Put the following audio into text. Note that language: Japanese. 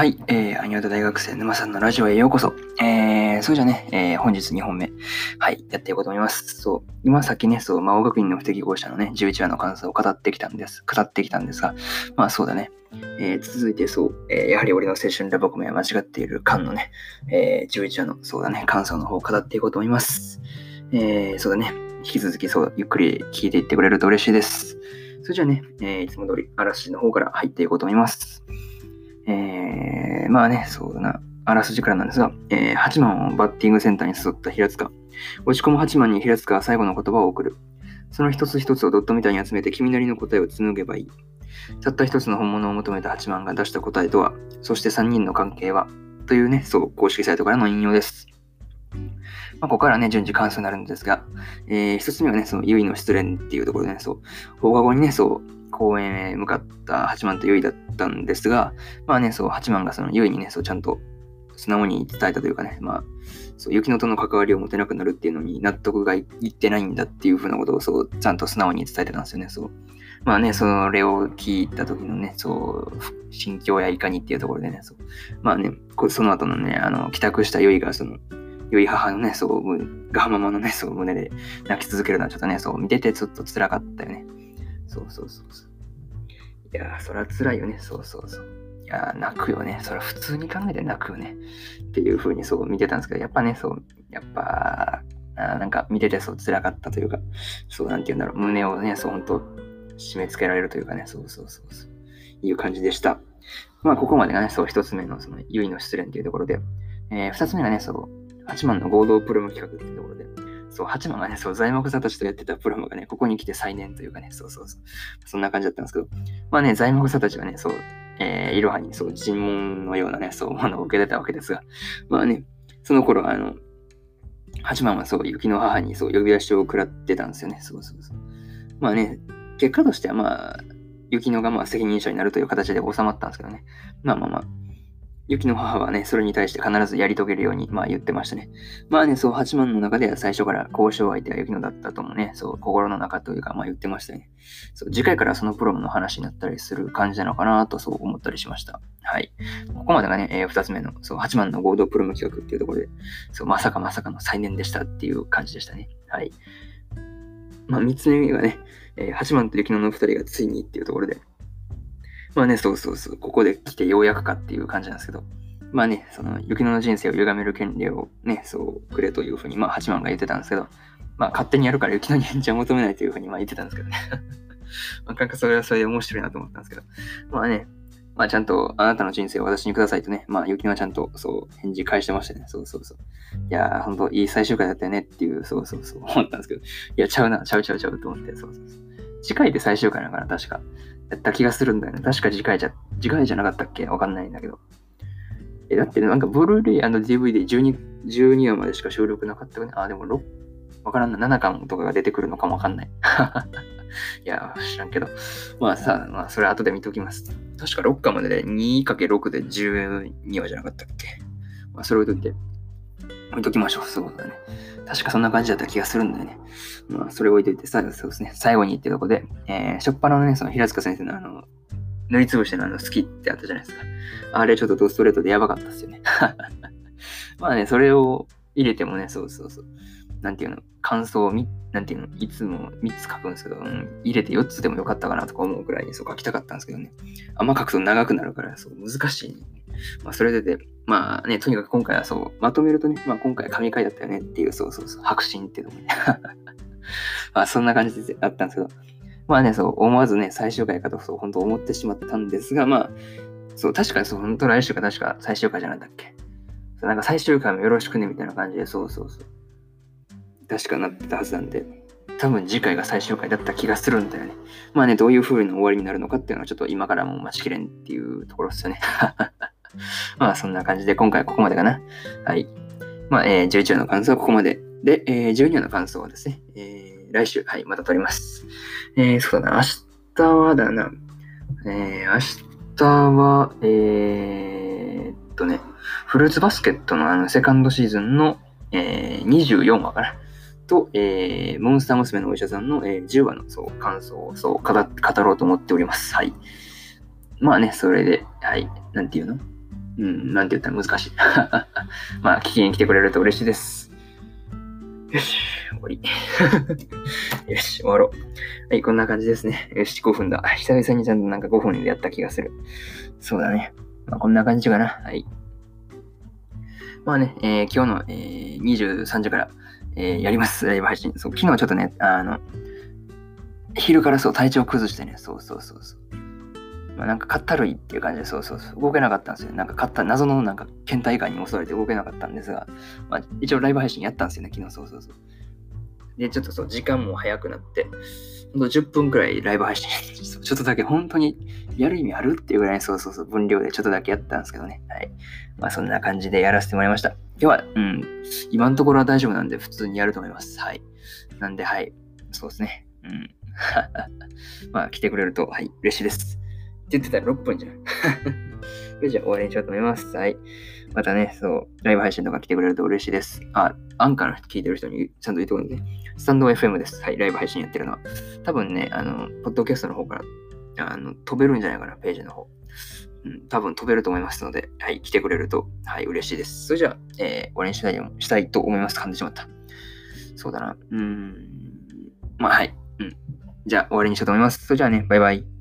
はい、えー、アニワタ大学生沼さんのラジオへようこそ。えー、それじゃね、えー、本日2本目、はい、やっていこうと思います。そう、今さっきね、そう、魔王学院の不適合者のね、11話の感想を語ってきたんです、語ってきたんですが、まあそうだね、えー、続いてそう、えー、やはり俺の青春ラブコメは間違っている感のね、えー、11話の、そうだね、感想の方を語っていこうと思います。えー、そうだね、引き続きそう、ゆっくり聞いていってくれると嬉しいです。それじゃあね、えー、いつも通り嵐の方から入っていこうと思います。えー、まあね、そうだな、あらすじからなんですが、えー、8番をバッティングセンターに誘った平塚。落ち込む8番に平塚は最後の言葉を送る。その一つ一つをドットみたいに集めて君なりの答えを紡げばいい。たった一つの本物を求めた8番が出した答えとは、そして3人の関係は、というね、そう、公式サイトからの引用です。まあ、ここからね、順次関数になるんですが、えー、一つ目はね、その、結の失恋っていうところでね、そう、放課後にね、そう、公園へ向かった八幡と結衣だったんですが、まあね、そう、八幡がその結衣にね、そう、ちゃんと素直に伝えたというかね、まあ、そう、雪乃との関わりを持てなくなるっていうのに納得がいってないんだっていうふうなことを、そう、ちゃんと素直に伝えてたんですよね、そう。まあね、それを聞いた時のね、そう、心境やいかにっていうところでね、そう。まあね、その後のね、あの、帰宅した結衣が、その、ゆい母のね、そう、ガママのね、そう、胸で泣き続けるのはちょっとね、そう、見ててちょっと辛かったよね。そうそうそうそう。いやー、そりゃ辛いよね。そうそうそう。いやー、泣くよね。それ普通に考えて泣くよね。っていう風にそう見てたんですけど、やっぱね、そう、やっぱ、あなんか見ててそう辛かったというか、そうなんて言うんだろう、胸をね、そう本当締め付けられるというかね、そうそうそうそう、いう感じでした。まあ、ここまでがね、そう、一つ目のその、ゆいの失恋っていうところで、えー、二つ目がね、そう、八幡の合同プロム企画っていうところで、そう、八幡がね、そう、材木さんたちとやってたプロムがね、ここに来て再燃というかね、そうそうそう。そんな感じだったんですけど、まあね、材木さんたちはね、そう、えー、いろはにそう、尋問のようなね、そう、ものを受け出たわけですが、まあね、その頃、あの、八幡はそう、雪の母にそう、呼び出しを食らってたんですよね。そうそうそう。まあね、結果としてはまあ、雪のがまあ責任者になるという形で収まったんですけどね。まあまあまあ、雪の母はね、それに対して必ずやり遂げるように、まあ言ってましたね。まあね、そう、八幡の中では最初から交渉相手は雪乃だったともね、そう、心の中というか、まあ言ってましたね。そう、次回からそのプロムの話になったりする感じなのかなと、そう思ったりしました。はい。ここまでがね、えー、つ目の、そう、八幡の合同プロム企画っていうところで、そう、まさかまさかの再燃でしたっていう感じでしたね。はい。まあ三つ目がね、えー、八幡と雪乃の二人がついにっていうところで、まあね、そうそうそう、ここで来てようやくかっていう感じなんですけど、まあね、その、雪乃の人生を歪める権利をね、そうくれというふうに、まあ八幡が言ってたんですけど、まあ勝手にやるから雪乃に返事は求めないというふうにまあ言ってたんですけどね。まあ、なんかそれはそれで面白いなと思ったんですけど、まあね、まあちゃんとあなたの人生を私にくださいとね、まあ雪乃はちゃんとそう返事返してましたね。そうそうそう。いやー、ほんといい最終回だったよねっていう、そうそうそう思ったんですけど、いや、ちゃうな、ちゃうちゃうちゃうと思って、そうそうそう。次回で最終回だから、確か。やった気がするんだよね。確か次回じゃ、次回じゃなかったっけ？わかんないんだけど。え、だってなんか、ブルーレイ &DVD12、12話までしか収録なかったよね？あ、でも6、わからんな。7巻とかが出てくるのかもわかんない。いや、知らんけど。まあさ、まあ、それ後で見ときます。確か6巻までで 2×6 で12話じゃなかったっけ？まあ、それ置いといて。置いときましょう。そうだね。確かそんな感じだった気がするんだよね。まあ、それ置いといて、さそうですね。最後にってとこで、えー、しょっぱなのね、その平塚先生のあの、塗りつぶしてのあの好きってあったじゃないですか。あれちょっとドストレートでやばかったっすよね。まあね、それを入れてもね、そうそうそう。なんていうの、感想をみ、なんていうの、いつも3つ書くんですけど、うん、入れて4つでもよかったかなとか思うくらいにそう書きたかったんですけどね。あんま書くと長くなるから、そう、難しい、ね。まあ、それでで、まあね、とにかく今回はそう、まとめるとね、まあ今回神回だったよねっていう、そうそうそう、白心っていうのもね。まあそんな感じであったんですけど、まあね、そう、思わずね、最終回かと、そう、本当思ってしまったんですが、まあ、そう、確かにそう、本当来週か確か最終回じゃなかったっけ。そうなんか最終回もよろしくね、みたいな感じで、そうそうそう。確かなってたはずなんで、多分次回が最終回だった気がするんだよね。まあね、どういう風な終わりになるのかっていうのはちょっと今からも待ちきれんっていうところですよね。まあそんな感じで今回はここまでかな。はい。まあ、えー、11話の感想はここまで。で、えー、12話の感想はですね、えー、来週、はい、また撮ります。えー、そうだな、明日はだな、えー、明日は、えー、っとね、フルーツバスケットのあのセカンドシーズンの、えー、24話かな。と、えー、モンスター娘のお医者さんの、えー、10話のそう感想をそう語ろうと思っております。はい。まあね、それで、はい、なんていうの？うん、なんて言ったら難しい。まあ、聞きに来てくれると嬉しいです。よし、終わり。よし、終わろう。はい、こんな感じですね。よし、5分だ。久々にちゃんとなんか5分でやった気がする。そうだね。まあ、こんな感じかな。はい。まあね、えー、今日の、えー、23時から、えー、やります。ライブ配信。そう、昨日ちょっとね、あの、昼からそう、体調崩してね、そうそうそうそう。まあ、なんか、かったるいっていう感じで、そうそうそう、動けなかったんですよ。なんか、かった、謎のなんか、倦怠感に襲われて動けなかったんですが、まあ、一応ライブ配信やったんですよね、昨日、そうそうそう。で、ちょっとそう、時間も早くなって、ほんと10分くらいライブ配信、ちょっとだけ本当にやる意味あるっていうぐらいそうそうそう、分量でちょっとだけやったんですけどね。はい。まあそんな感じでやらせてもらいました。今日は、うん、今のところは大丈夫なんで普通にやると思います。はい。なんで、はい。そうですね。うん。まあ来てくれると、はい、嬉しいです。って言ってたら6分じゃん。そ れじゃあ終わりにしようと思います。はい。またね、そう、ライブ配信とか来てくれると嬉しいです。あ、アンカーの聞いてる人にちゃんと言っておくんで、スタンド FM です。はい、ライブ配信やってるのは。多分ね、あの、ポッドキャストの方からあの飛べるんじゃないかな、ページの方。うん、多分飛べると思いますので、はい、来てくれると、はい、嬉しいです。それじゃあ、えー、終わりにしたいしたいと思います。噛んでしまった。そうだな。うーん。まあ、はい。うん。じゃあ、終わりにしようと思います。それじゃあね、バイバイ。